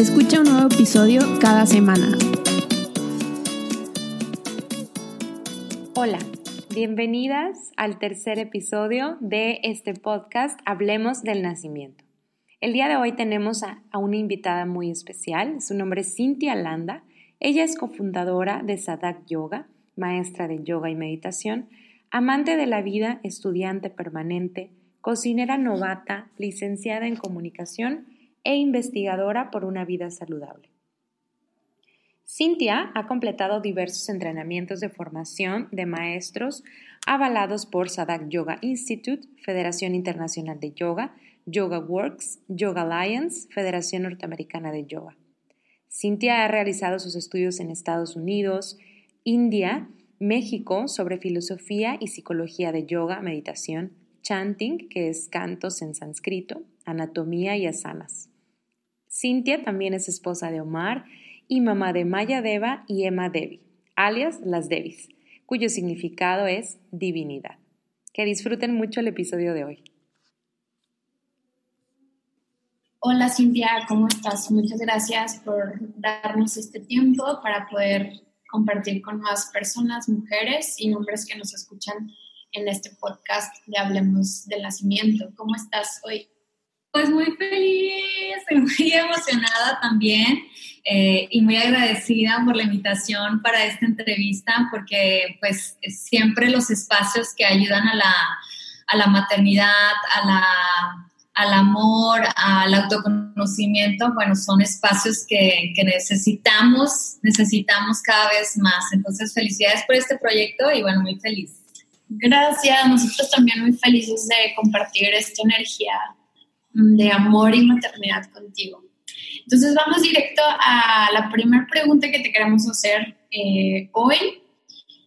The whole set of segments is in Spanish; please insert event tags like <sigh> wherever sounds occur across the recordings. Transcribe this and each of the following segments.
Escucha un nuevo episodio cada semana. Hola, bienvenidas al tercer episodio de este podcast Hablemos del Nacimiento. El día de hoy tenemos a, una invitada muy especial, su nombre es Cintia Landa. Ella es cofundadora de Sadak Yoga, maestra de yoga y meditación, amante de la vida, estudiante permanente, cocinera novata, licenciada en comunicación e investigadora por una vida saludable. Cintia ha completado diversos entrenamientos de formación de maestros avalados por Sadak Yoga Institute, Federación Internacional de Yoga, Yoga Works, Yoga Alliance, Federación Norteamericana de Yoga. Cintia ha realizado sus estudios en Estados Unidos, India, México sobre filosofía y psicología de yoga, meditación, chanting, que es cantos en sánscrito, anatomía y asanas. Cintia también es esposa de Omar y mamá de Maya Deva y Emma Devi, alias las Devis, cuyo significado es divinidad. Que disfruten mucho el episodio de hoy. Hola Cintia, ¿cómo estás? Muchas gracias por darnos este tiempo para poder compartir con más personas, mujeres y hombres que nos escuchan en este podcast de Hablemos del Nacimiento. ¿Cómo estás hoy? Pues muy feliz, muy emocionada también eh, y muy agradecida por la invitación para esta entrevista porque pues siempre los espacios que ayudan a la, a la maternidad, a la, al amor, al autoconocimiento, bueno, son espacios que, que necesitamos, necesitamos cada vez más. Entonces, felicidades por este proyecto y bueno, muy feliz. Gracias, nosotros también muy felices de compartir esta energía de amor y maternidad contigo. Entonces vamos directo a la primera pregunta que te queremos hacer eh, hoy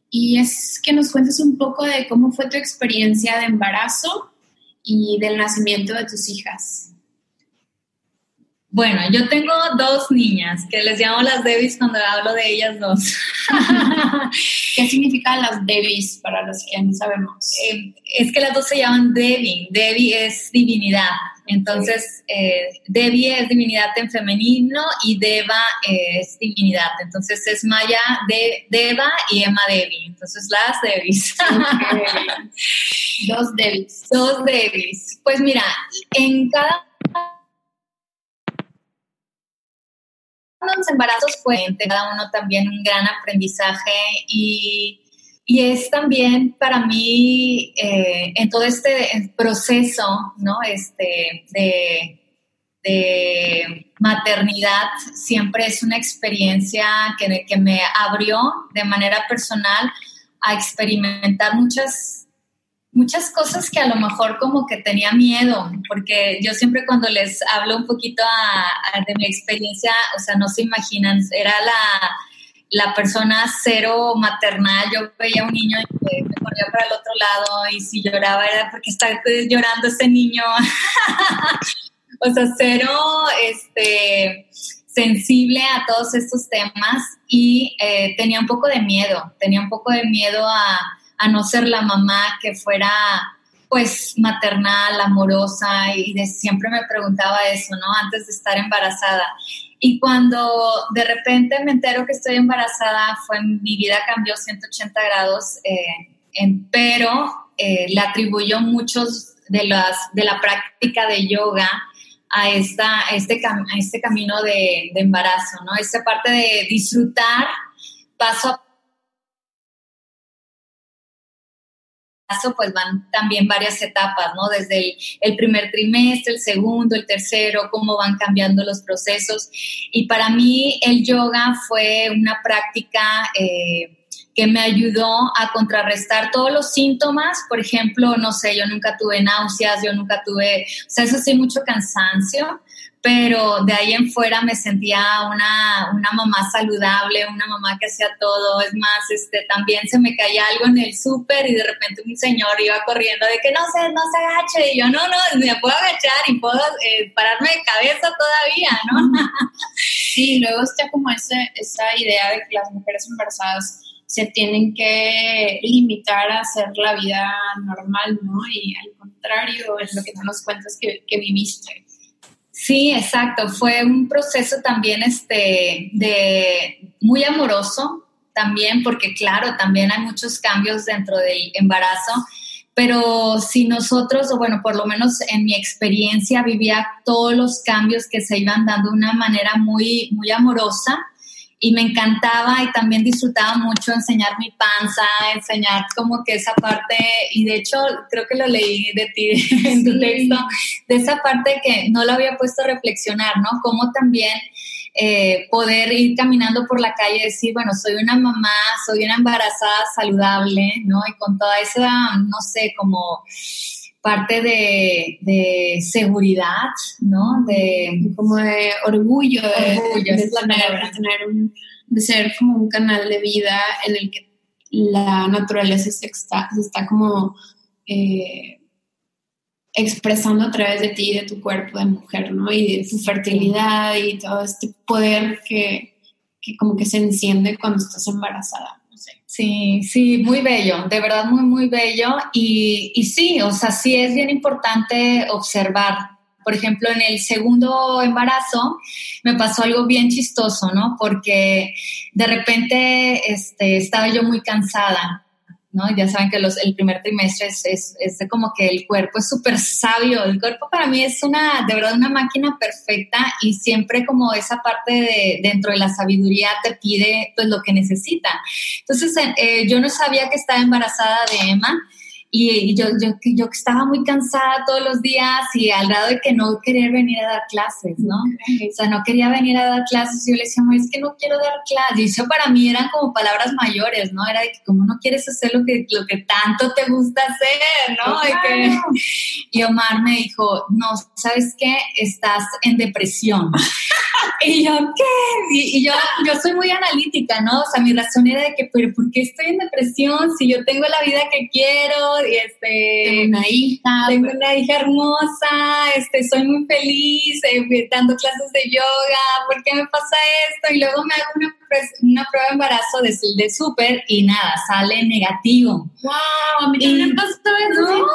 y es que nos cuentes un poco de cómo fue tu experiencia de embarazo y del nacimiento de tus hijas. Bueno, yo tengo dos niñas que les llamo las Devis cuando hablo de ellas dos. <laughs> ¿Qué significan las Devis para los que no sabemos? Eh, es que las dos se llaman Devi. Devi es divinidad. Entonces, eh, Devi es divinidad en femenino y Deva es divinidad. Entonces, es Maya de, Deva y Emma Devi. Entonces, las Devis. <laughs> Dos Devis. Dos Devis. Pues mira, en cada los embarazos fue cada uno también un gran aprendizaje y, y es también para mí eh, en todo este proceso ¿no? este, de, de, maternidad siempre es una experiencia que, que me abrió de manera personal a experimentar muchas muchas cosas que a lo mejor como que tenía miedo, porque yo siempre cuando les hablo un poquito de mi experiencia, o sea, no se imaginan, era la, la persona cero maternal, yo veía un niño y me, corría para el otro lado y si lloraba era porque estaba llorando ese niño, <laughs> o sea, cero, este sensible a todos estos temas y eh, tenía un poco de miedo, tenía un poco de miedo a, a no ser la mamá que fuera pues maternal, amorosa y de, siempre me preguntaba eso, ¿no? Antes de estar embarazada. Y cuando de repente me entero que estoy embarazada, fue mi vida cambió 180 grados, eh, pero eh, le atribuyó muchos de, las, de la práctica de yoga a, esta, este, a este camino de, de embarazo, ¿no? Esta parte de disfrutar paso a pues van también varias etapas, ¿no? Desde el, primer trimestre, el segundo, el tercero, cómo van cambiando los procesos. Y para mí el yoga fue una práctica eh, que me ayudó a contrarrestar todos los síntomas. Por ejemplo, no sé, yo nunca tuve náuseas, yo nunca tuve, o sea, eso sí, mucho cansancio, pero de ahí en fuera me sentía una, una mamá saludable, una mamá que hacía todo. Es más, este, también se me caía algo en el súper y de repente un señor iba corriendo de que no se, no se agache. Y yo, no, no, me puedo agachar y puedo eh, pararme de cabeza todavía, ¿no? <laughs> Sí, luego está como ese, esa idea de que las mujeres embarazadas se tienen que limitar a hacer la vida normal, ¿no? Y al contrario, es lo que no nos cuentas que, que viviste. Sí, exacto. Fue un proceso también este, de, muy amoroso, también, porque claro, también hay muchos cambios dentro del embarazo, pero si nosotros, o bueno, por lo menos en mi experiencia, vivía todos los cambios que se iban dando de una manera muy, muy amorosa y me encantaba y también disfrutaba mucho enseñar mi panza, enseñar como que esa parte, y de hecho creo que lo leí de ti <laughs> en tu texto, de esa parte que no lo había puesto a reflexionar, ¿no? Cómo también eh, poder ir caminando por la calle y decir, bueno, soy una mamá, soy una embarazada saludable, ¿no? Y con toda esa, no sé, como parte de, seguridad, ¿no? De, como de orgullo, de, de, ser como un canal de vida en el que la naturaleza se está, está como eh, expresando a través de ti y de tu cuerpo de mujer, ¿no? Y de tu fertilidad y todo este poder que, que como que se enciende cuando estás embarazada. Sí, sí, muy bello, de verdad muy, muy bello. Y, y sí, o sea, sí es bien importante observar. Por ejemplo, en el segundo embarazo me pasó algo bien chistoso, ¿no? Porque de repente este, estaba yo muy cansada ¿no? Ya saben que los, el primer trimestre es, es, como que el cuerpo es súper sabio. El cuerpo para mí es una, de verdad, una máquina perfecta y siempre como esa parte de dentro de la sabiduría te pide pues lo que necesita. Entonces, eh, yo no sabía que estaba embarazada de Emma y yo, yo, yo estaba muy cansada todos los días y al grado de que no quería venir a dar clases, ¿no? O sea, no quería venir a dar clases y yo le decía, es que no quiero dar clases. Y eso para mí eran como palabras mayores, ¿no? Era de que como no quieres hacer lo que, lo que tanto te gusta hacer, ¿no? Y, que, <laughs> y Omar me dijo, no, ¿sabes qué? Estás en depresión. <laughs> y yo, ¿qué? Y, yo, yo soy muy analítica, ¿no? O sea, mi razón era de que, pero ¿por qué estoy en depresión si yo tengo la vida que quiero? Y este, tengo una hija, tengo una hija hermosa, este, soy muy feliz, eh, dando clases de yoga, ¿por qué me pasa esto? Y luego me hago una, una prueba de embarazo de, de súper y nada, sale negativo. ¡Wow! A mí también pasó eso,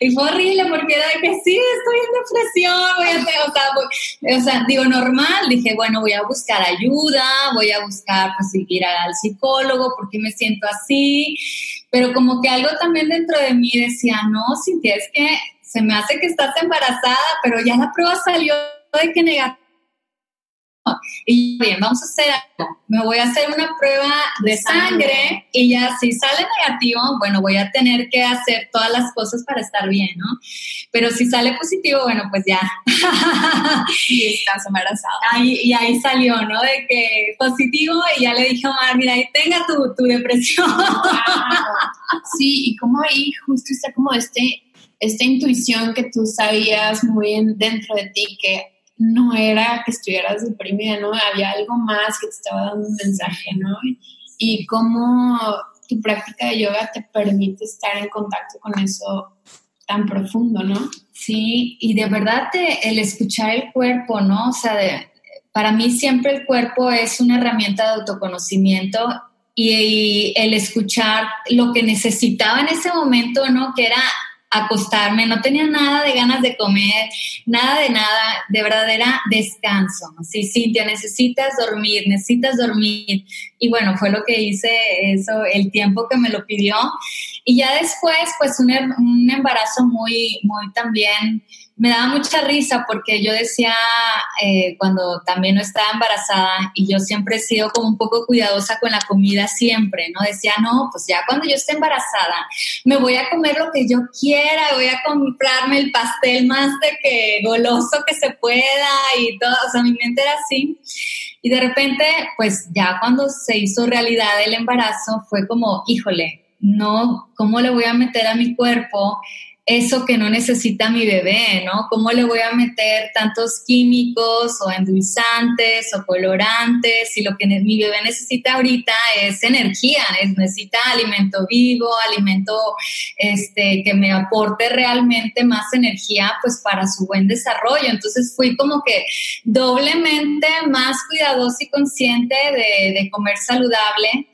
y fue horrible porque era de que sí, estoy en depresión, voy a hacer, o, sea, o sea, digo, normal, dije, bueno, voy a buscar ayuda, voy a buscar, pues, ir al psicólogo, porque me siento así, pero como que algo también dentro de mí decía, no, Cintia, es que se me hace que estás embarazada, pero ya la prueba salió de que negativo <laughs> y bien, vamos a hacer algo. Me voy a hacer una prueba de sangre y ya si sale negativo, bueno, voy a tener que hacer todas las cosas para estar bien, ¿no? Pero si sale positivo, bueno, pues ya. <laughs> y estás embarazada. y ahí salió, ¿no? De que positivo y ya le dije a Omar, mira, ahí tenga tu, tu depresión. <laughs> Sí, y como ahí justo está como este, esta intuición que tú sabías muy dentro de ti que no era que estuvieras deprimida, ¿no? Había algo más que te estaba dando un mensaje, ¿no? Y cómo tu práctica de yoga te permite estar en contacto con eso tan profundo, ¿no? Sí, y de verdad el escuchar el cuerpo, ¿no? O sea, para mí siempre el cuerpo es una herramienta de autoconocimiento y, y, el escuchar lo que necesitaba en ese momento, ¿no? Que era acostarme, no tenía nada de ganas de comer, nada de nada, de verdad era descanso. Sí, Cintia, necesitas dormir, necesitas dormir. Y bueno, fue lo que hice eso, el tiempo que me lo pidió. Y ya después, pues un, un embarazo muy, muy también me daba mucha risa porque yo decía, eh, cuando también no estaba embarazada, y yo siempre he sido como un poco cuidadosa con la comida siempre, ¿no? Decía, no, pues ya cuando yo esté embarazada, me voy a comer lo que yo quiera, voy a comprarme el pastel más de que goloso que se pueda y todo, o sea, mi mente era así. Y de repente, pues ya cuando se hizo realidad el embarazo, fue como, híjole, no, ¿cómo le voy a meter a mi cuerpo eso que no necesita mi bebé, ¿no? ¿Cómo le voy a meter tantos químicos o endulzantes o colorantes? Si lo que mi bebé necesita ahorita es energía, necesita alimento vivo, alimento este, que me aporte realmente más energía, pues para su buen desarrollo. Entonces fui como que doblemente más cuidadosa y consciente de, de comer saludable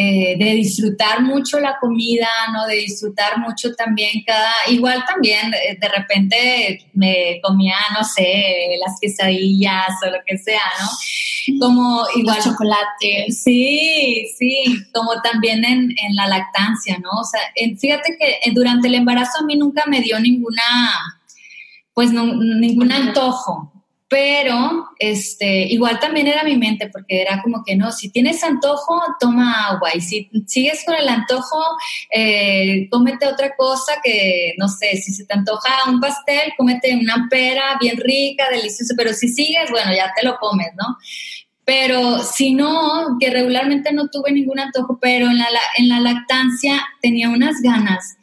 eh, de disfrutar mucho la comida, ¿no? De disfrutar mucho también cada, igual también eh, de repente me comía, no sé, las quesadillas o lo que sea, ¿no? Como igual. chocolate. Sí, sí, como también en, en la lactancia, ¿no? O sea, fíjate que durante el embarazo a mí nunca me dio ninguna, pues no, ningún antojo, pero este, igual también era mi mente, porque era como que no, si tienes antojo, toma agua, y si sigues con el antojo, eh, cómete otra cosa que, no sé, si se te antoja un pastel, cómete una pera bien rica, deliciosa, pero si sigues, bueno, ya te lo comes, ¿no? Pero si no, que regularmente no tuve ningún antojo, pero en la, en la lactancia tenía unas ganas,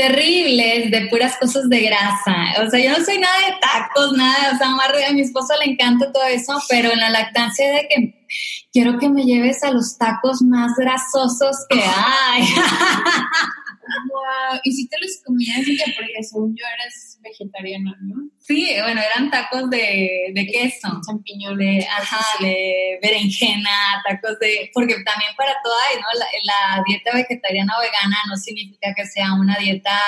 terribles de puras cosas de grasa. O sea, yo no soy nada de tacos, nada, o sea, a mi esposo le encanta todo eso, pero en la lactancia de que quiero que me lleves a los tacos más grasosos que hay. <laughs> ¿Y si te los comías? Porque según yo vegetariana, ¿no? Sí, bueno, eran tacos de, de queso. Champiñón. De, ajá, de berenjena, tacos de... Porque también para toda, ¿no? la dieta vegetariana o vegana no significa que sea una dieta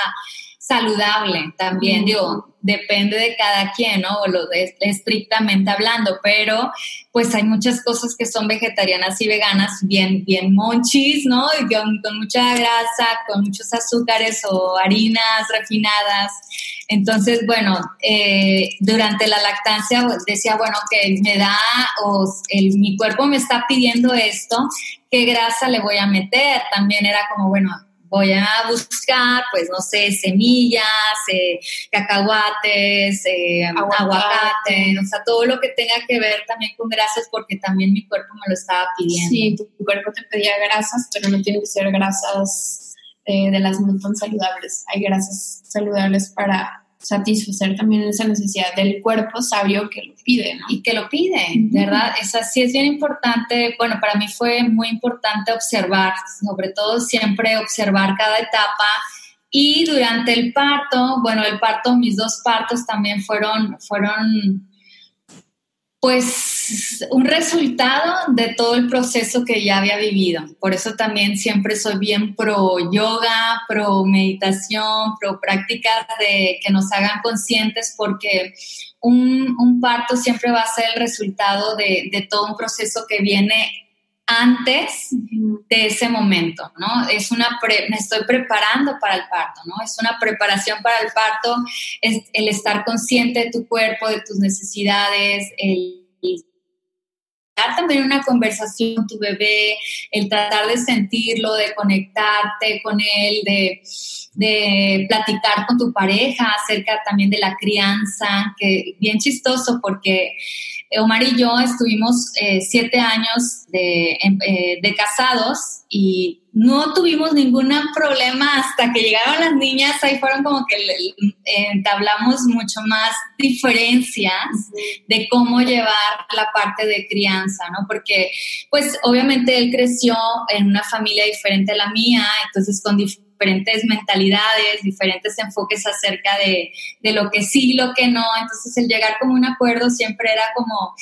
saludable también, digo, depende de cada quien, ¿no? O lo de, estrictamente hablando, pero pues hay muchas cosas que son vegetarianas y veganas bien, bien monchis, ¿no? con, con mucha grasa, con muchos azúcares o harinas refinadas. Entonces, bueno, eh, durante la lactancia pues, decía, bueno, que me da, o el, mi cuerpo me está pidiendo esto, ¿qué grasa le voy a meter? También era como, bueno, voy a buscar, pues no sé, semillas, eh, cacahuates, eh, aguacate. o sea, todo lo que tenga que ver también con grasas, porque también mi cuerpo me lo estaba pidiendo. Sí, tu cuerpo te pedía grasas, pero no tienen que ser grasas eh, de las no tan saludables. Hay grasas saludables para satisfacer también esa necesidad del cuerpo sabio que lo pide, Y que lo pide, ¿verdad? Esa sí es bien importante, bueno, para mí fue muy importante observar, sobre todo siempre observar cada etapa. Y durante el parto, bueno, el parto, mis dos partos también fueron, fueron pues un resultado de todo el proceso que ya había vivido. Por eso también siempre soy bien pro yoga, pro meditación, pro prácticas de que nos hagan conscientes porque un, parto siempre va a ser el resultado de, todo un proceso que viene antes de ese momento, ¿no? Es una me estoy preparando para el parto, ¿no? Es una preparación para el parto, es el estar consciente de tu cuerpo, de tus necesidades, el dar también una conversación con tu bebé, el tratar de sentirlo, de conectarte con él, de, de platicar con tu pareja acerca también de la crianza, que bien chistoso porque Omar y yo estuvimos eh, siete años de, eh, de, casados y no tuvimos ningún problema hasta que llegaron las niñas, ahí fueron como que entablamos mucho más diferencias de cómo llevar la parte de crianza, ¿no? Porque pues obviamente él creció en una familia diferente a la mía, entonces con diferentes mentalidades, diferentes enfoques acerca de, de lo que sí lo que no. Entonces el llegar como un acuerdo siempre era como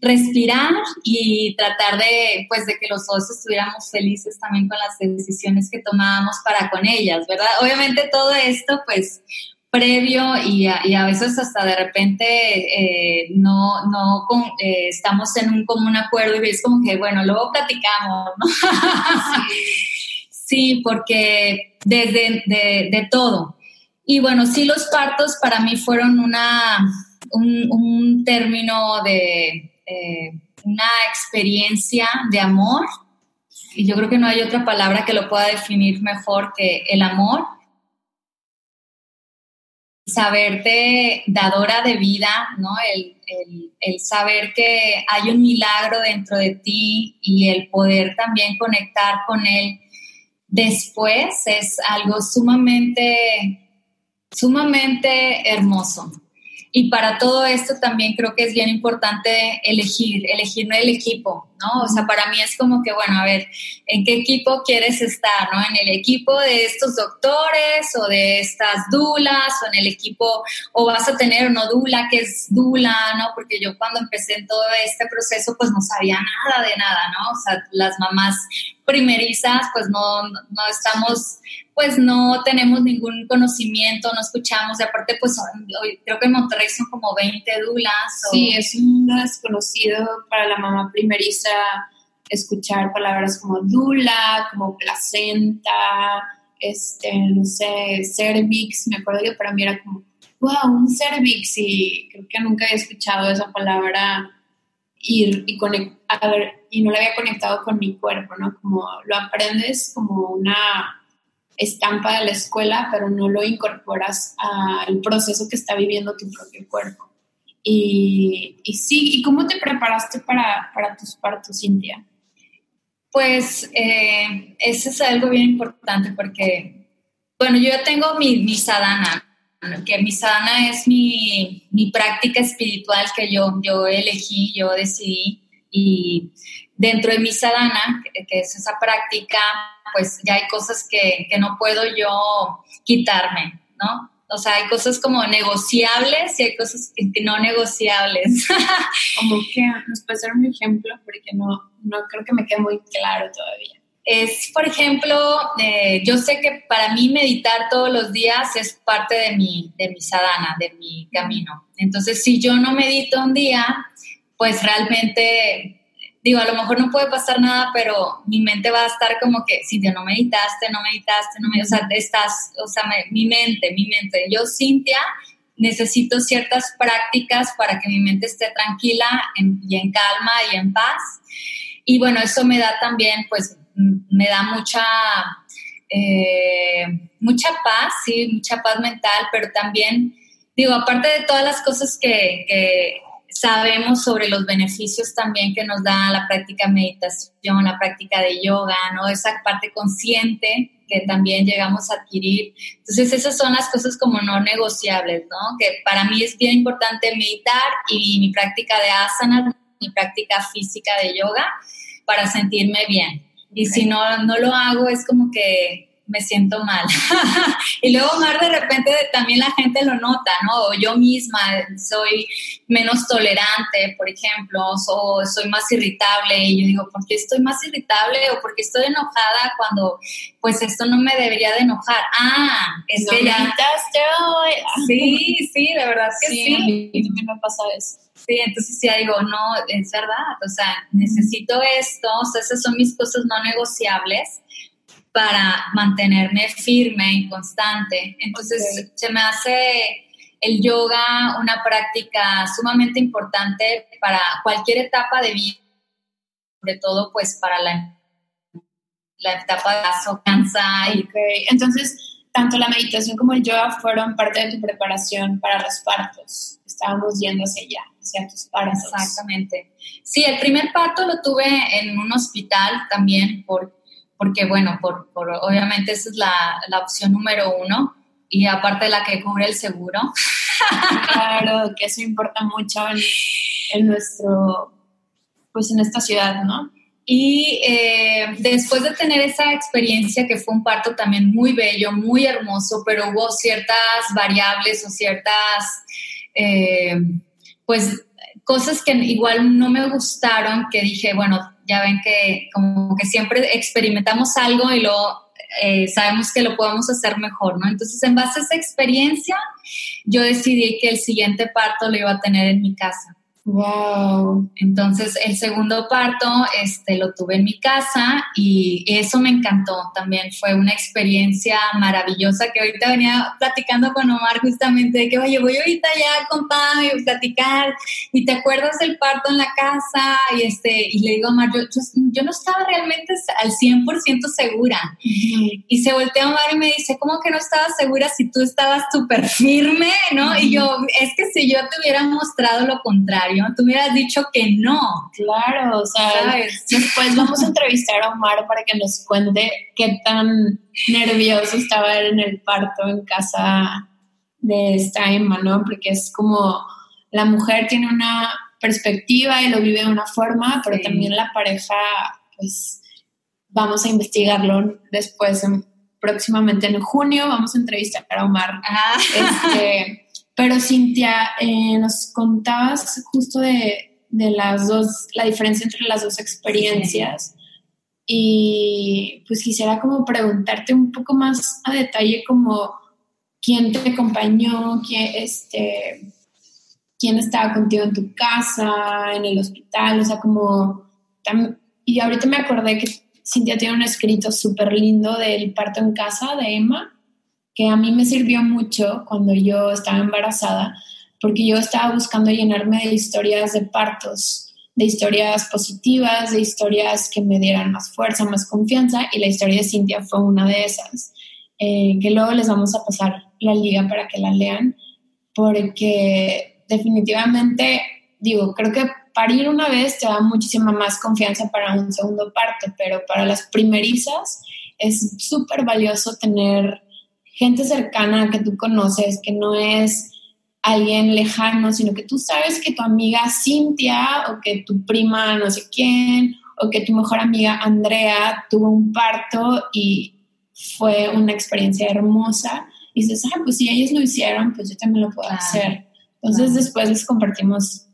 respirar y tratar de, pues, de que los dos estuviéramos felices también con las decisiones que tomábamos para con ellas, ¿verdad? Obviamente todo esto, pues, previo y a, y a veces hasta de repente eh, no, no eh, estamos en un común acuerdo y es como que, bueno, luego platicamos, ¿no? <laughs> sí, porque desde de, todo. Y bueno, sí los partos para mí fueron una, un, término de eh, una experiencia de amor. Y yo creo que no hay otra palabra que lo pueda definir mejor que el amor saberte dadora de vida, ¿no? El, el, saber que hay un milagro dentro de ti y el poder también conectar con él después es algo sumamente, sumamente hermoso. Y para todo esto también creo que es bien importante elegir, elegir el equipo, ¿no? O sea, para mí es como que, bueno, a ver, ¿en qué equipo quieres estar, ¿no? En el equipo de estos doctores o de estas dulas o en el equipo, o vas a tener una dula que es dula, ¿no? Porque yo cuando empecé en todo este proceso, pues no sabía nada de nada, ¿no? O sea, las mamás primerizas, pues no, no estamos pues no tenemos ningún conocimiento, no escuchamos, y aparte pues hoy, creo que en Monterrey son como 20 dulas. Sí, es un desconocido para la mamá primeriza escuchar palabras como dula, como placenta, este, no sé, cervix, me acuerdo que para mí era como, wow, un cervix, y creo que nunca había escuchado esa palabra y, y, y no la había conectado con mi cuerpo, ¿no? Como lo aprendes como una estampa de la escuela, pero no lo incorporas al proceso que está viviendo tu propio cuerpo. Y, y sí, ¿y cómo te preparaste para, para tus partos, Cintia? Pues eh, eso es algo bien importante porque, bueno, yo tengo mi, mi sadhana, que mi sadhana es mi, mi, práctica espiritual que yo, yo elegí, yo decidí y dentro de mi sadhana, que es esa práctica, pues ya hay cosas que, que no puedo yo quitarme, ¿no? O sea, hay cosas como negociables y hay cosas que no negociables. <laughs> como que nos puede ser un ejemplo porque no, no creo que me quede muy claro todavía. Es, por ejemplo, eh, yo sé que para mí meditar todos los días es parte de mi, de mi sadhana, de mi camino. Entonces, si yo no medito un día, pues realmente digo, a lo mejor no puede pasar nada, pero mi mente va a estar como que, Cintia, no meditaste, no meditaste, no meditaste, o sea, estás, o sea, mi mente, mi mente, yo, Cintia, necesito ciertas prácticas para que mi mente esté tranquila y en calma y en paz. Y bueno, eso me da también, pues, me da mucha, eh, mucha paz, sí, mucha paz mental, pero también, digo, aparte de todas las cosas que, que sabemos sobre los beneficios también que nos da la práctica de meditación, la práctica de yoga, ¿no? Esa parte consciente que también llegamos a adquirir. Entonces, esas son las cosas como no negociables, ¿no? Que para mí es bien importante meditar y mi práctica de asana, mi práctica física de yoga para sentirme bien. Y si no, no lo hago, es como que me siento mal. <laughs> y luego más de repente también la gente lo nota, ¿no? O yo misma soy menos tolerante, por ejemplo, o soy más irritable y yo digo, ¿por qué estoy más irritable o por qué estoy enojada cuando pues esto no me debería de enojar? Ah, es que ya... Sí, sí, de verdad que sí. sí. Me pasa eso. Sí, entonces ya digo, no, es verdad, o sea, necesito esto, o sea, esas son mis cosas no negociables para mantenerme firme y constante. Entonces se me hace el yoga una práctica sumamente importante para cualquier etapa de vida, sobre todo pues para la, la etapa de la cansa. Y... Entonces, tanto la meditación como el yoga fueron parte de tu preparación para los partos. Estábamos yendo hacia allá, hacia tus partos. Exactamente. Sí, el primer parto lo tuve en un hospital también por porque bueno, por, por obviamente esa es la, la, opción número uno y aparte la que cubre el seguro. Claro, que eso importa mucho en, nuestro, pues en esta ciudad, ¿no? Y eh, después de tener esa experiencia, que fue un parto también muy bello, muy hermoso, pero hubo ciertas variables o ciertas, eh, pues, cosas que igual no me gustaron, que dije, bueno, ya ven que como que siempre experimentamos algo y luego eh, sabemos que lo podemos hacer mejor, ¿no? Entonces, en base a esa experiencia, yo decidí que el siguiente parto lo iba a tener en mi casa. Wow. Entonces, el segundo parto este, lo tuve en mi casa y eso me encantó también. Fue una experiencia maravillosa que ahorita venía platicando con Omar justamente de que, oye, voy ahorita ya con Pam y platicar y te acuerdas del parto en la casa y, este, y le digo a Omar, yo, yo, no estaba realmente al 100% segura. Y se voltea a Omar y me dice, ¿cómo que no estabas segura si tú estabas súper firme? ¿no? Y yo, es que si yo te hubiera mostrado lo contrario, Tú me hubieras dicho que no. Claro, o sea, después vamos a entrevistar a Omar para que nos cuente qué tan nervioso estaba en el parto en casa de esta Emma, ¿no? Porque es como la mujer tiene una perspectiva y lo vive de una forma, pero también la pareja, pues vamos a investigarlo después, próximamente en junio, vamos a entrevistar a Omar. Ah. Este, pero Cintia, eh, nos contabas justo de, las dos, la diferencia entre las dos experiencias. Y pues quisiera como preguntarte un poco más a detalle como quién te acompañó, quién, este, quién estaba contigo en tu casa, en el hospital, o sea, como... y ahorita me acordé que Cintia tiene un escrito súper lindo del parto en casa de Emma que a mí me sirvió mucho cuando yo estaba embarazada, porque yo estaba buscando llenarme de historias de partos, de historias positivas, de historias que me dieran más fuerza, más confianza, y la historia de Cintia fue una de esas, eh, que luego les vamos a pasar la liga para que la lean, porque definitivamente, digo, creo que parir una vez te da muchísima más confianza para un segundo parto, pero para las primerizas es súper valioso tener gente cercana que tú conoces, que no es alguien lejano, sino que tú sabes que tu amiga Cintia o que tu prima no sé quién o que tu mejor amiga Andrea tuvo un parto y fue una experiencia hermosa. Y dices, ah, pues si ellos lo hicieron, pues yo también lo puedo hacer. Entonces después les compartimos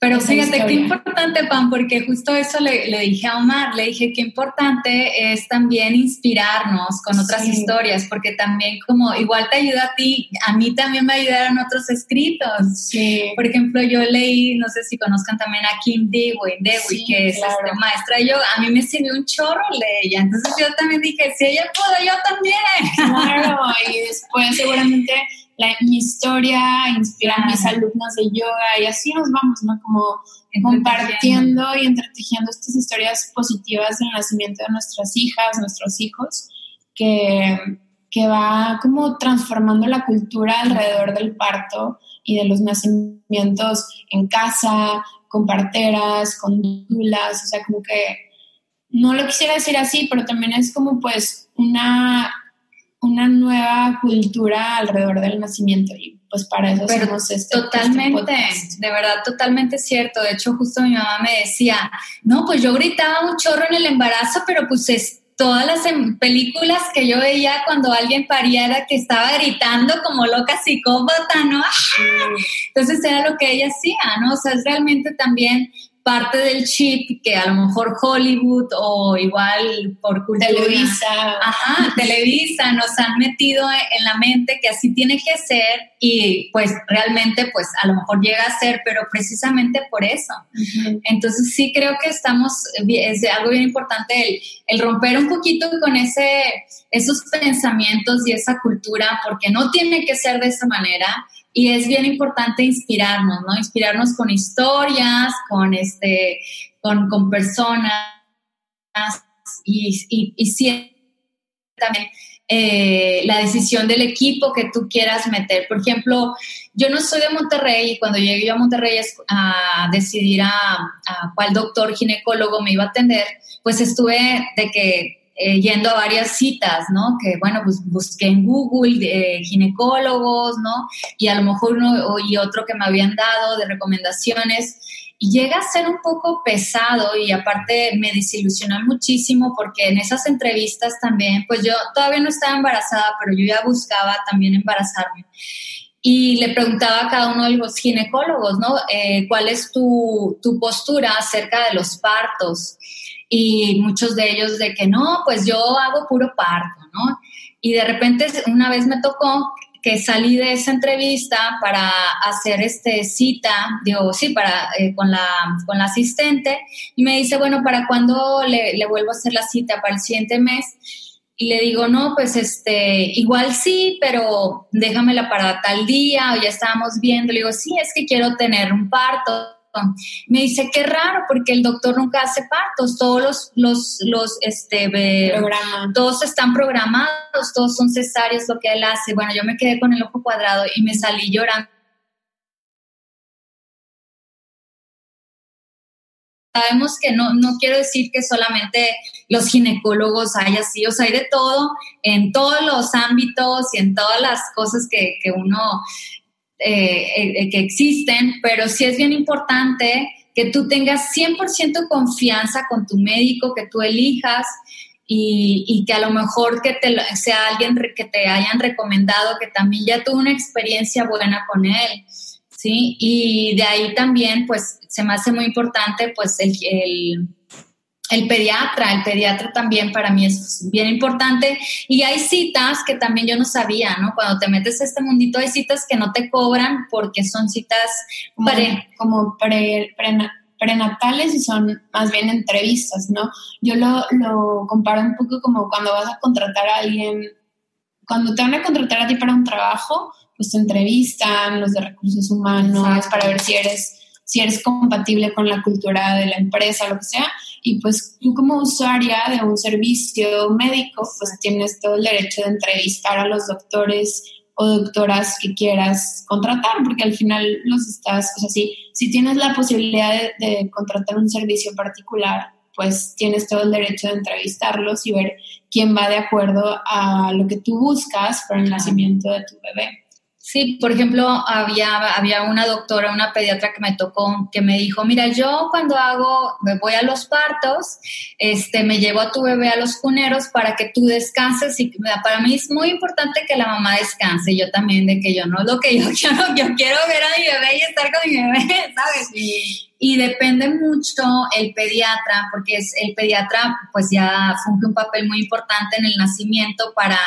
pero fíjate qué importante, Pam, porque justo eso le, le, dije a Omar, le dije qué importante es también inspirarnos con otras historias, porque también como igual te ayuda a ti, a mí también me ayudaron otros escritos. Sí. Por ejemplo, yo leí, no sé si conozcan también a Kim Dewey, Dewey que es este, maestra de yoga, a mí me sirvió un chorro de ella, entonces yo también dije, si ella pudo, yo también. Claro, y después seguramente mi historia inspira a mis alumnos de yoga y así nos vamos, ¿no? Como compartiendo y entretejiendo estas historias positivas del nacimiento de nuestras hijas, nuestros hijos, que, que va como transformando la cultura alrededor del parto y de los nacimientos en casa, con parteras, con dulas, o sea, como que no lo quisiera decir así, pero también es como pues una una nueva cultura alrededor del nacimiento y pues para eso Pero este, este Totalmente, de verdad, totalmente cierto. De hecho, justo mi mamá me decía, no, pues yo gritaba un chorro en el embarazo, pero pues es, todas las em, películas que yo veía cuando alguien paría era que estaba gritando como loca psicópata, ¿no? Entonces era lo que ella hacía, ¿no? O sea, es realmente también parte del chip que a lo mejor Hollywood o igual por cultura, Televisa, ajá, Televisa nos han metido en la mente que así tiene que ser y pues realmente pues a lo mejor llega a ser, pero precisamente por eso. Entonces sí creo que estamos, es algo bien importante el, el romper un poquito con ese, esos pensamientos y esa cultura, porque no tiene que ser de esa manera y es bien importante inspirarnos, ¿no? Inspirarnos con historias, con, este, con, con personas y, y, y también eh, la decisión del equipo que tú quieras meter. Por ejemplo, yo no soy de Monterrey y cuando llegué yo a Monterrey a decidir a cuál doctor ginecólogo me iba a atender, pues estuve de que eh, yendo a varias citas, ¿no? Que bueno, pues busqué en Google eh, ginecólogos, ¿no? Y a lo mejor uno y otro que me habían dado de recomendaciones. Y llega a ser un poco pesado y aparte me desilusionó muchísimo porque en esas entrevistas también, pues yo todavía no estaba embarazada, pero yo ya buscaba también embarazarme. Y le preguntaba a cada uno de los ginecólogos, ¿no? Eh, ¿Cuál es tu, tu postura acerca de los partos? Y muchos de ellos de que no, pues yo hago puro parto, ¿no? Y de repente una vez me tocó que salí de esa entrevista para hacer este cita, digo, sí, para, eh, con, la, con la asistente, y me dice, bueno, ¿para cuándo le, le vuelvo a hacer la cita? Para el siguiente mes. Y le digo, no, pues este, igual sí, pero déjamela para tal día, o ya estábamos viendo. Le digo, sí, es que quiero tener un parto me dice, qué raro, porque el doctor nunca hace partos, todos los, los, los este, todos están programados, todos son cesáreos lo que él hace. Bueno, yo me quedé con el ojo cuadrado y me salí llorando. Sabemos que no, no quiero decir que solamente los ginecólogos hay así, o sea, hay de todo en todos los ámbitos y en todas las cosas que, que uno eh, eh, que existen, pero sí es bien importante que tú tengas 100% confianza con tu médico, que tú elijas y, que a lo mejor que sea alguien que te hayan recomendado, que también ya tuvo una experiencia buena con él, ¿sí? Y de ahí también, pues, se me hace muy importante, pues, el pediatra, el pediatra también para mí es bien importante. Y hay citas que también yo no sabía, ¿no? Cuando te metes a este mundito hay citas que no te cobran porque son citas como prenatales y son más bien entrevistas, ¿no? Yo lo, lo comparo un poco como cuando vas a contratar a alguien, cuando te van a contratar a ti para un trabajo, pues te entrevistan los de recursos humanos para ver si eres si eres compatible con la cultura de la empresa, lo que sea. Y pues tú como usuaria de un servicio médico, pues tienes todo el derecho de entrevistar a los doctores o doctoras que quieras contratar, porque al final los estás, o sea, si, si tienes la posibilidad de, de contratar un servicio particular, pues tienes todo el derecho de entrevistarlos y ver quién va de acuerdo a lo que tú buscas para el nacimiento de tu bebé. Sí, por ejemplo, había, había una doctora, una pediatra que me tocó, que me dijo, mira, yo cuando hago, me voy a los partos, este, me llevo a tu bebé a los cuneros para que tú descanses y para mí es muy importante que la mamá descanse, yo también, de que yo no lo que yo <laughs> quiero, yo quiero ver a mi bebé y estar con mi bebé, <laughs> ¿sabes? Sí y depende mucho el pediatra, porque es el pediatra pues ya funge un papel muy importante en el nacimiento para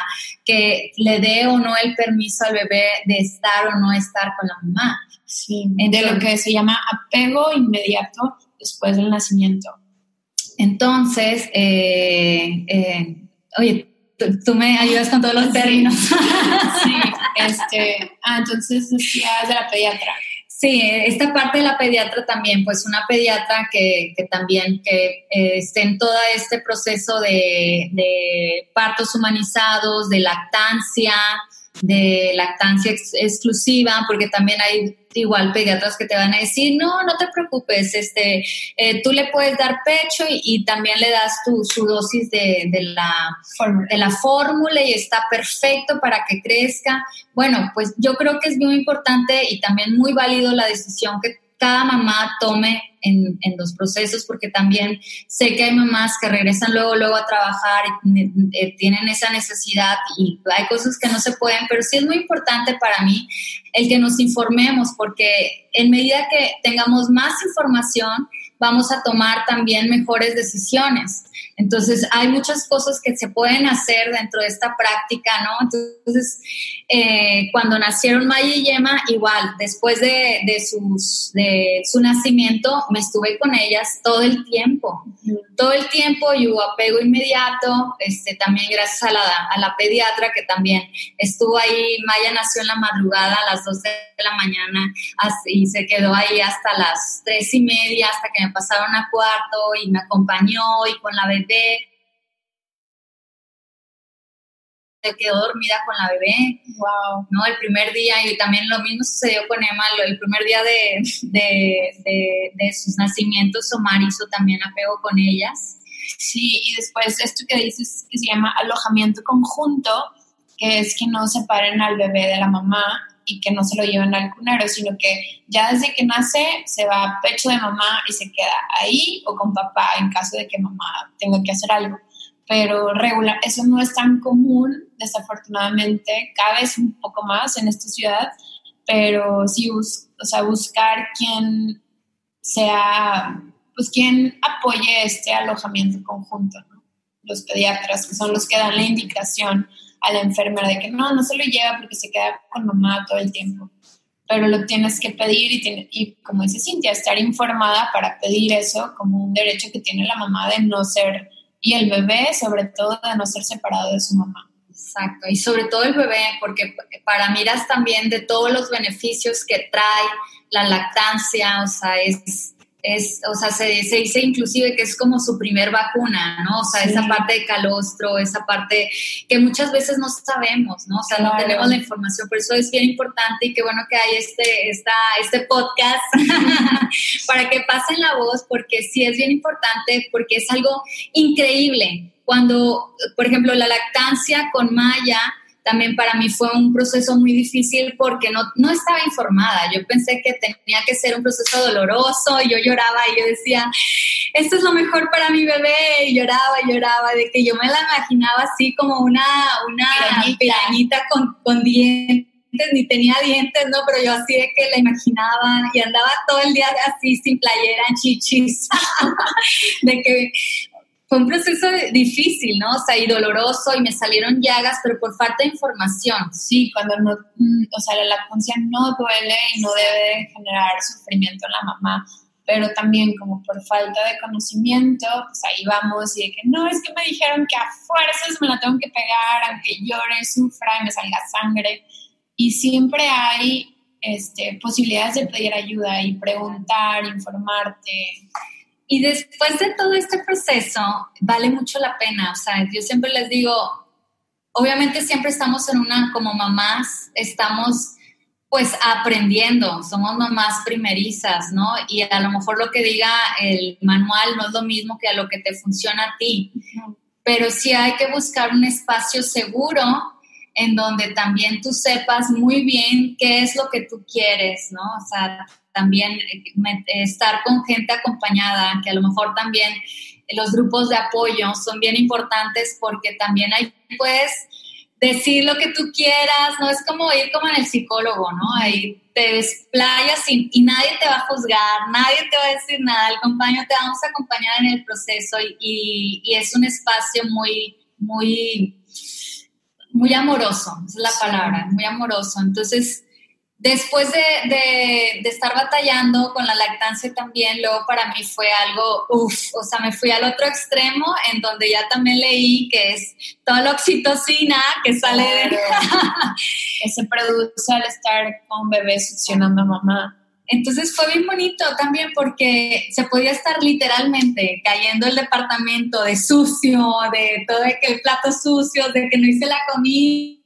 que le dé o no el permiso al bebé de estar o no estar con la mamá. Sí, de lo que se llama apego inmediato después del nacimiento. Entonces, eh, eh, oye, tú, me ayudas con todos los términos. <laughs> sí, este, ah, entonces decías de la pediatra. Sí, esta parte de la pediatra también, pues una pediatra que, también que eh, esté en todo este proceso de partos humanizados, de lactancia, de lactancia exclusiva, porque también hay igual pediatras que te van a decir, no, no te preocupes, este, eh, tú le puedes dar pecho y, también le das tu, su dosis de, la, de la fórmula y está perfecto para que crezca. Bueno, pues yo creo que es muy importante y también muy válido la decisión que cada mamá tome en, los procesos, porque también sé que hay mamás que regresan luego, luego a trabajar y eh, tienen esa necesidad y hay cosas que no se pueden, pero sí es muy importante para mí el que nos informemos, porque en medida que tengamos más información, vamos a tomar también mejores decisiones. Entonces, hay muchas cosas que se pueden hacer dentro de esta práctica, ¿no? Entonces, eh, cuando nacieron Maya y Yema, igual, después de, sus, de su nacimiento, me estuve con ellas todo el tiempo. Todo el tiempo y hubo apego inmediato, este, también gracias a la, a la pediatra que también estuvo ahí. Maya nació en la madrugada a las 12 de la mañana y se quedó ahí hasta las 3 y media, hasta que me pasaron a cuarto y me acompañó y con la bebé. Se quedó dormida con la bebé. Wow. ¿no? El primer día, y también lo mismo sucedió con Emma, el primer día de, de, de, sus nacimientos, Omar hizo también apego con ellas. Sí, y después esto que dices que se llama alojamiento conjunto, que es que no separen al bebé de la mamá y que no se lo lleven al cunero, sino que ya desde que nace se va a pecho de mamá y se queda ahí o con papá en caso de que mamá tenga que hacer algo. Pero regular, eso no es tan común, desafortunadamente, cada vez un poco más en esta ciudad, pero sí, o sea, buscar quien sea, pues quien apoye este alojamiento conjunto, ¿no? Los pediatras, que son los que dan la indicación a la enfermera de que no, no se lo lleva porque se queda con mamá todo el tiempo. Pero lo tienes que pedir y, y como dice Cintia, estar informada para pedir eso como un derecho que tiene la mamá de no ser, y el bebé sobre todo de no ser separado de su mamá. Exacto, y sobre todo el bebé, porque para miras también de todos los beneficios que trae la lactancia, o sea, es es, o sea, se, dice inclusive que es como su primer vacuna, ¿no? O sea, esa parte de calostro, esa parte que muchas veces no sabemos, ¿no? O sea, no tenemos la información, por eso es bien importante y qué bueno que hay este, esta, este podcast <laughs> para que pasen la voz, porque sí es bien importante, porque es algo increíble. Cuando, por ejemplo, la lactancia con Maya, también para mí fue un proceso muy difícil porque no, no estaba informada. Yo pensé que tenía que ser un proceso doloroso y yo lloraba y yo decía, esto es lo mejor para mi bebé y lloraba y lloraba de que yo me la imaginaba así como una, una con, con dientes ni tenía dientes, ¿no? Pero yo así de que la imaginaba y andaba todo el día así sin playera, en chichis, <laughs> de que fue un proceso difícil, ¿no? O sea, y doloroso y me salieron llagas, pero por falta de información. Sí, cuando no, mm, o sea, la lactancia no duele y no debe generar sufrimiento en la mamá, pero también como por falta de conocimiento, pues ahí vamos y de que no, es que me dijeron que a fuerzas me la tengo que pegar, aunque llore, sufra y me salga sangre. Y siempre hay este, posibilidades de pedir ayuda y preguntar, informarte. Y después de todo este proceso, vale mucho la pena. O sea, yo siempre les digo, obviamente siempre estamos en una, como mamás, estamos pues aprendiendo, somos mamás primerizas, ¿no? Y a lo mejor lo que diga el manual no es lo mismo que a lo que te funciona a ti, pero sí hay que buscar un espacio seguro en donde también tú sepas muy bien qué es lo que tú quieres, ¿no? O sea, también eh, estar con gente acompañada, que a lo mejor también los grupos de apoyo son bien importantes porque también ahí puedes decir lo que tú quieras, no es como ir como en el psicólogo, ¿no? Ahí te desplayas y, nadie te va a juzgar, nadie te va a decir nada, el compañero te vamos a acompañar en el proceso y es un espacio muy, muy, muy amoroso, esa es la palabra, muy amoroso. Entonces, Después de, estar batallando con la lactancia también, luego para mí fue algo, uff, o sea, me fui al otro extremo en donde ya también leí que es toda la oxitocina que sale de... que <laughs> se produce al estar con bebé succionando a mamá. Entonces fue bien bonito también porque se podía estar literalmente cayendo el departamento de sucio, de todo de que el plato sucio, de que no hice la comida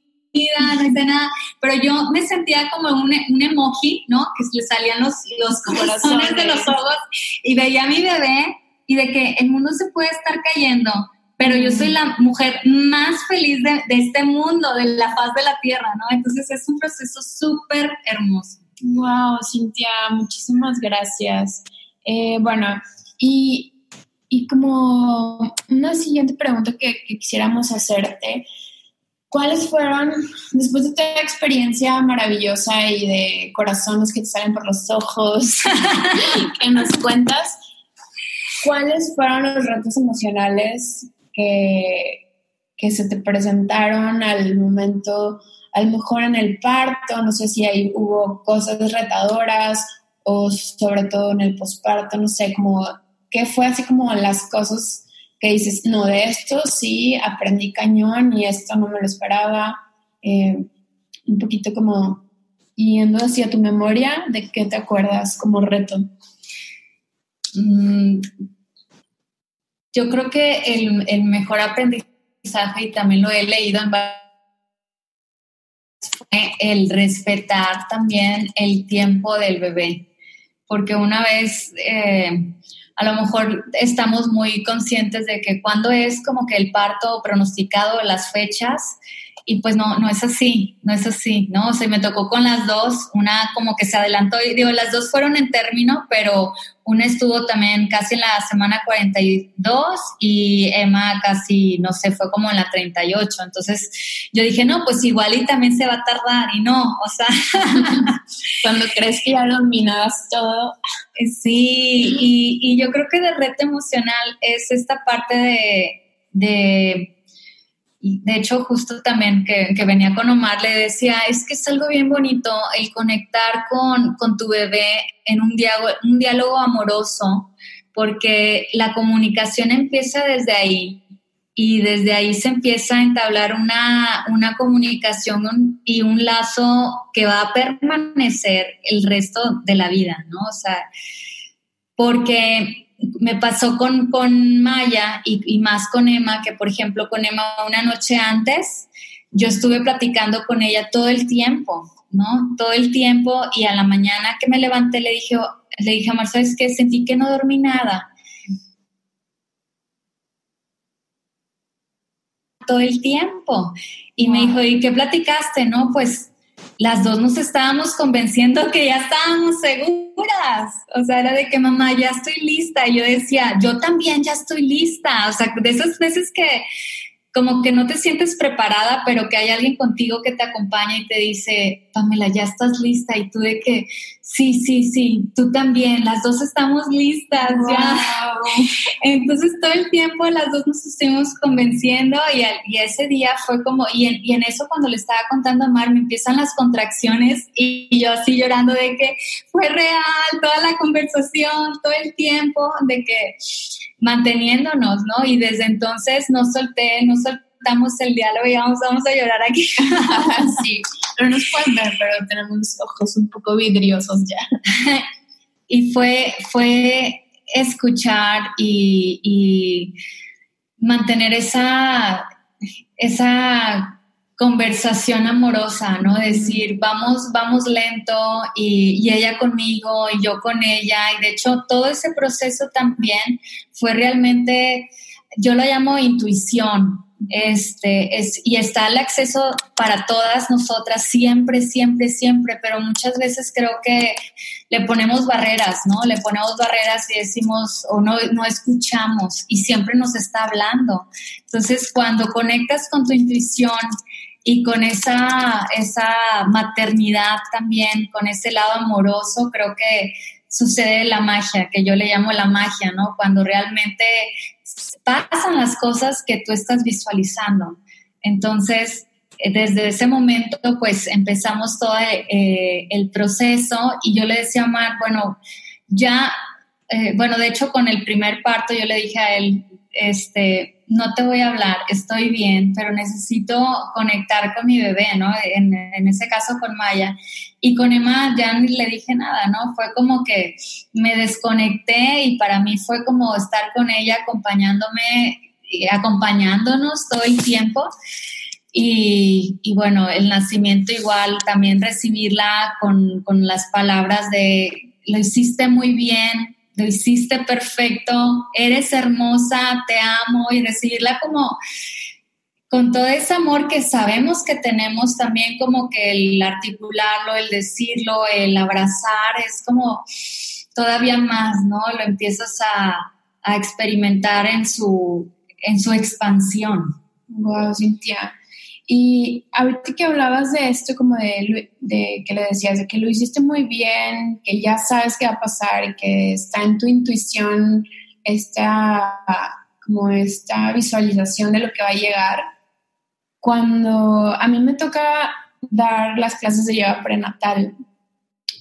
no hice nada, pero yo me sentía como un, un emoji, ¿no? Que le salían los, los corazones de los ojos y veía a mi bebé y de que el mundo se puede estar cayendo, pero yo soy la mujer más feliz de, de este mundo, de la faz de la tierra, ¿no? Entonces es un proceso súper hermoso. Wow, Cintia, muchísimas gracias. Eh, bueno, y, y, como una siguiente pregunta que, que quisiéramos hacerte ¿Cuáles fueron, después de toda experiencia maravillosa y de corazones que te salen por los ojos <laughs> que nos cuentas, cuáles fueron los retos emocionales que, que se te presentaron al momento, a lo mejor en el parto, no sé si ahí hubo cosas retadoras o sobre todo en el posparto, no sé, como, ¿qué fue así como las cosas que dices, no, de esto sí aprendí cañón y esto no me lo esperaba. Eh, un poquito como yendo hacia tu memoria, ¿de qué te acuerdas como reto? Mm, yo creo que el, mejor aprendizaje, y también lo he leído en varios el respetar también el tiempo del bebé. Porque una vez eh, a lo mejor estamos muy conscientes de que cuando es como que el parto pronosticado, las fechas, y pues no, no es así, no es así, ¿no? O sea, me tocó con las dos, una como que se adelantó, y digo, las dos fueron en término, pero una estuvo también casi en la semana 42 y Emma casi, no sé, fue como en la 38. Entonces yo dije, no, pues igual y también se va a tardar. Y no, o sea, <laughs> cuando crees que ya dominas todo. Sí, y, y, yo creo que de reto emocional es esta parte de, de de hecho justo también que, que, venía con Omar le decía, es que es algo bien bonito el conectar con, con tu bebé en un diálogo, un diálogo amoroso, porque la comunicación empieza desde ahí y desde ahí se empieza a entablar una, una comunicación y un lazo que va a permanecer el resto de la vida, ¿no? O sea, porque me pasó con, con Maya y, más con Emma, que por ejemplo con Emma una noche antes, yo estuve platicando con ella todo el tiempo, ¿no? Todo el tiempo y a la mañana que me levanté le dije, le dije a Mar, ¿sabes qué? Sentí que no dormí nada. Todo el tiempo. Y me dijo, ¿y qué platicaste? No, pues las dos nos estábamos convenciendo que ya estábamos seguras. O sea, era de que mamá, ya estoy lista. Y yo decía, yo también ya estoy lista. O sea, de esas veces que como que no te sientes preparada, pero que hay alguien contigo que te acompaña y te dice, Pamela, ya estás lista. Y tú de que, sí, sí, sí, tú también, las dos estamos listas ya. <laughs> Entonces todo el tiempo las dos nos estuvimos convenciendo y, y ese día fue como, y en, y en, eso cuando le estaba contando a Mar, me empiezan las contracciones y, y yo así llorando de que fue real toda la conversación, todo el tiempo, de que manteniéndonos, ¿no? Y desde entonces no solté, no soltamos el diálogo y vamos, vamos a llorar aquí. <laughs> sí, no nos pueden ver, pero tenemos ojos un poco vidriosos ya. <laughs> y fue, fue escuchar y, y mantener esa, esa conversación amorosa, ¿no? Decir, vamos, vamos lento y, y, ella conmigo y yo con ella. Y de hecho, todo ese proceso también fue realmente, yo lo llamo intuición. Este, es, y está el acceso para todas nosotras siempre, siempre, siempre, pero muchas veces creo que le ponemos barreras, ¿no? Le ponemos barreras y decimos o no, no escuchamos y siempre nos está hablando. Entonces, cuando conectas con tu intuición y con esa, esa maternidad también, con ese lado amoroso, creo que sucede la magia, que yo le llamo la magia, ¿no? Cuando realmente pasan las cosas que tú estás visualizando. Entonces, eh, desde ese momento, pues empezamos todo eh, el proceso y yo le decía a Mar, bueno, ya, eh, bueno, de hecho con el primer parto yo le dije a él, este, no te voy a hablar, estoy bien, pero necesito conectar con mi bebé, ¿no? En, ese caso con Maya. Y con Emma ya ni le dije nada, ¿no? Fue como que me desconecté y para mí fue como estar con ella acompañándome, acompañándonos todo el tiempo. Y, bueno, el nacimiento igual, también recibirla con, con las palabras de, lo hiciste muy bien, lo hiciste perfecto, eres hermosa, te amo y recibirla como con todo ese amor que sabemos que tenemos también como que el articularlo, el decirlo, el abrazar, es como todavía más, ¿no? Lo empiezas a, experimentar en su, en su expansión. Wow, Cintia. Y ahorita que hablabas de esto, como de, de, que le decías, de que lo hiciste muy bien, que ya sabes qué va a pasar que está en tu intuición esta, como esta visualización de lo que va a llegar. Cuando a mí me toca dar las clases de yoga prenatal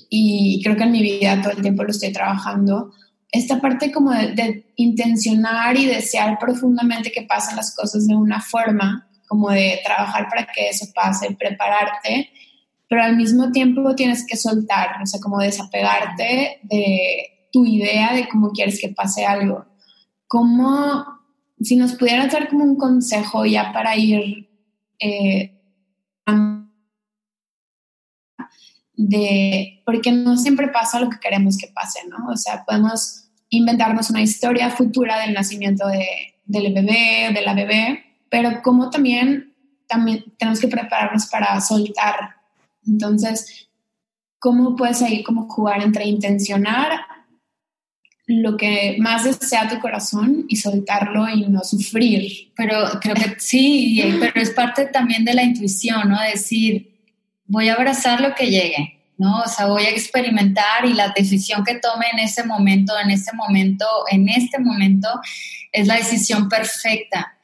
y creo que en mi vida todo el tiempo lo estoy trabajando, esta parte como de, de intencionar y desear profundamente que pasen las cosas de una forma como de trabajar para que eso pase, prepararte, pero al mismo tiempo tienes que soltar, o sea, como desapegarte de tu idea de cómo quieres que pase algo. Como si nos pudieras dar como un consejo ya para ir eh, de, porque no siempre pasa lo que queremos que pase, ¿no? O sea, podemos inventarnos una historia futura del nacimiento de, del bebé, de la bebé, pero como también, también tenemos que prepararnos para soltar. Entonces, ¿cómo puedes ahí como jugar entre intencionar lo que más desea tu corazón y soltarlo y no sufrir? Pero creo que sí, pero es parte también de la intuición, ¿no? Decir, voy a abrazar lo que llegue. ¿no? O sea, voy a experimentar y la decisión que tome en ese momento, en ese momento, en este momento, es la decisión perfecta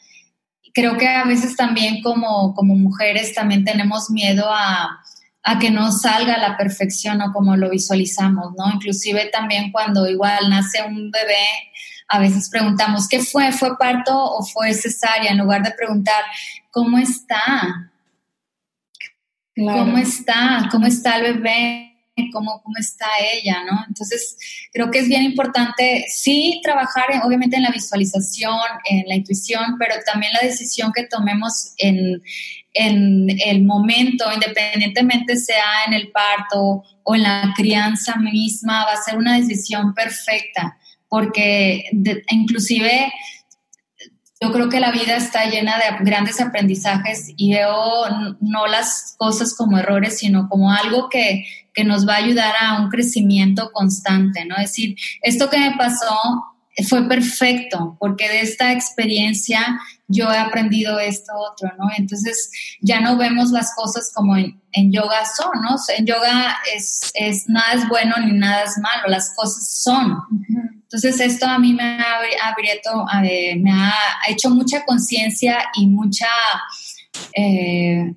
creo que a veces también como, como mujeres también tenemos miedo a, a que no salga a la perfección o como lo visualizamos, ¿no? Inclusive también cuando igual nace un bebé, a veces preguntamos, ¿qué fue? ¿Fue parto o fue cesárea? En lugar de preguntar, ¿cómo está? ¿Cómo está? ¿Cómo está el bebé? Cómo, cómo está ella, ¿no? Entonces, creo que es bien importante, sí, trabajar obviamente en la visualización, en la intuición, pero también la decisión que tomemos en, en el momento, independientemente sea en el parto o en la crianza misma, va a ser una decisión perfecta, porque inclusive yo creo que la vida está llena de grandes aprendizajes y veo no las cosas como errores, sino como algo que, que nos va a ayudar a un crecimiento constante, ¿no? Es decir, esto que me pasó fue perfecto, porque de esta experiencia yo he aprendido esto otro, ¿no? Entonces ya no vemos las cosas como en, yoga son, ¿no? En yoga es, es, nada es bueno ni nada es malo, las cosas son. Entonces esto a mí me ha, abierto, me ha hecho mucha conciencia y mucha, eh,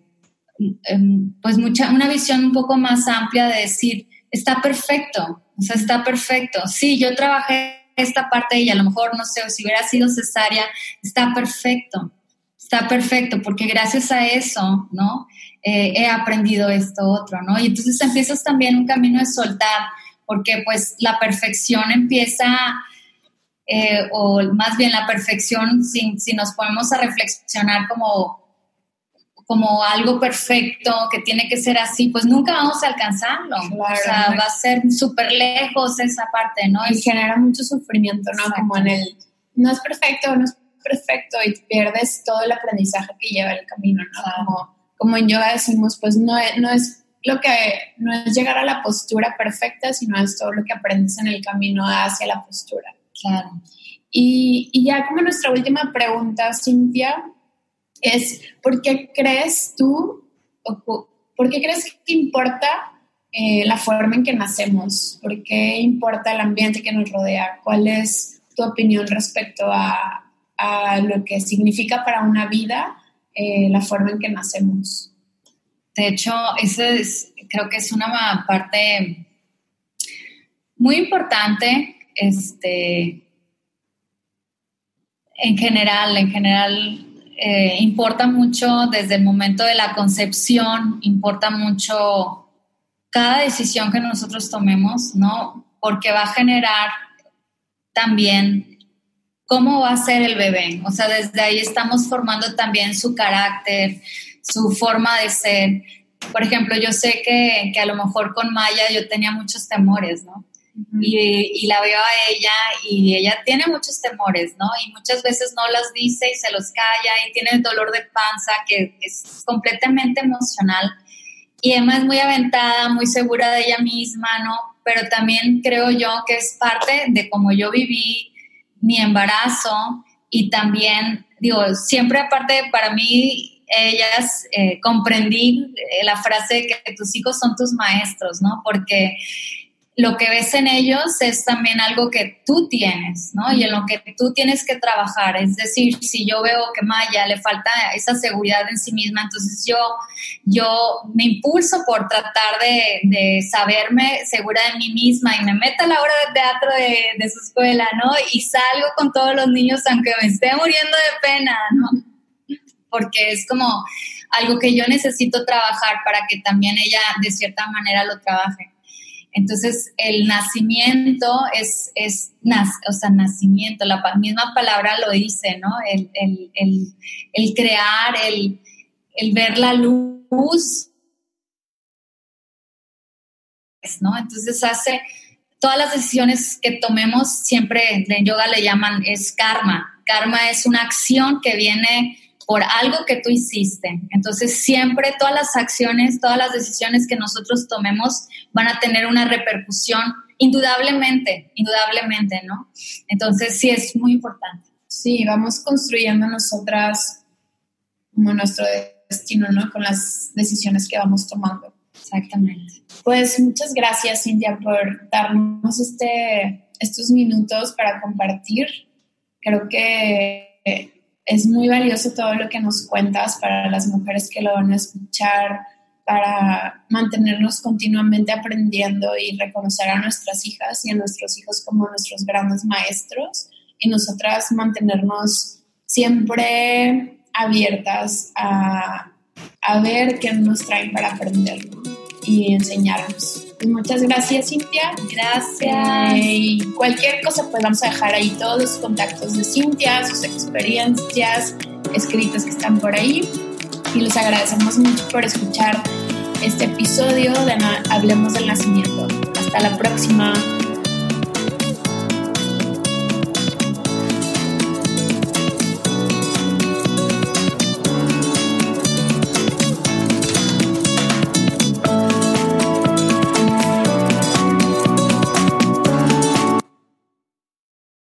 em, pues mucha, una visión un poco más amplia de decir, está perfecto, o sea, está perfecto. Sí, yo trabajé esta parte y a lo mejor, no sé, si hubiera sido cesárea, está perfecto, está perfecto, porque gracias a eso, ¿no? Eh, he aprendido esto otro, ¿no? Y entonces empiezas también un camino de soltar, porque pues la perfección empieza, eh, o más bien la perfección, si, si nos ponemos a reflexionar como como algo perfecto, que tiene que ser así, pues nunca vamos a alcanzarlo. o sea, va a ser súper lejos esa parte, ¿no? Y genera mucho sufrimiento, ¿no? Como en el, no es perfecto, no es perfecto, y pierdes todo el aprendizaje que lleva el camino, ¿no? Como, en yoga decimos, pues no es, no es lo que, no es llegar a la postura perfecta, sino es todo lo que aprendes en el camino hacia la postura. Claro. Y, y ya como nuestra última pregunta, Cintia, es ¿por qué crees tú, o por qué crees que importa eh, la forma en que nacemos? ¿Por qué importa el ambiente que nos rodea? ¿Cuál es tu opinión respecto a, lo que significa para una vida eh, la forma en que nacemos? De hecho, eso es, creo que es una parte muy importante, este, en general, en general eh, importa mucho desde el momento de la concepción, importa mucho cada decisión que nosotros tomemos, ¿no? Porque va a generar también cómo va a ser el bebé. O sea, desde ahí estamos formando también su carácter, su forma de ser. Por ejemplo, yo sé que, que a lo mejor con Maya yo tenía muchos temores, ¿no? y, la veo a ella y ella tiene muchos temores, ¿no? Y muchas veces no los dice y se los calla y tiene dolor de panza que es completamente emocional. Y Emma es muy aventada, muy segura de ella misma, ¿no? Pero también creo yo que es parte de cómo yo viví mi embarazo y también, digo, siempre aparte para mí ellas eh, comprendí eh, la frase que tus hijos son tus maestros, ¿no? Porque lo que ves en ellos es también algo que tú tienes, ¿no? Y en lo que tú tienes que trabajar. Es decir, si yo veo que Maya le falta esa seguridad en sí misma, entonces yo, yo me impulso por tratar de, saberme segura de mí misma y me meto a la hora de teatro de, de su escuela, ¿no? Y salgo con todos los niños aunque me esté muriendo de pena, ¿no? Porque es como algo que yo necesito trabajar para que también ella de cierta manera lo trabaje. Entonces, el nacimiento es, es o sea, nacimiento, la misma palabra lo dice, ¿no? El, crear, el, ver la luz, ¿no? Entonces hace, todas las decisiones que tomemos, siempre en yoga le llaman, es karma. Karma es una acción que viene por algo que tú hiciste. Entonces, siempre todas las acciones, todas las decisiones que nosotros tomemos van a tener una repercusión, indudablemente, indudablemente, ¿no? Entonces, sí es muy importante. Sí, vamos construyendo nosotras como nuestro destino, ¿no? Con las decisiones que vamos tomando. Exactamente. Pues muchas gracias, Cintia, por darnos este, estos minutos para compartir. Creo que es muy valioso todo lo que nos cuentas para las mujeres que lo van a escuchar, para mantenernos continuamente aprendiendo y reconocer a nuestras hijas y a nuestros hijos como nuestros grandes maestros y nosotras mantenernos siempre abiertas a, a ver qué nos traen para aprender y enseñarnos. Pues muchas gracias, Cintia. Gracias. Y cualquier cosa, pues vamos a dejar ahí todos los contactos de Cintia, sus experiencias escritas que están por ahí y les agradecemos mucho por escuchar este episodio de Hablemos del Nacimiento. Hasta la próxima.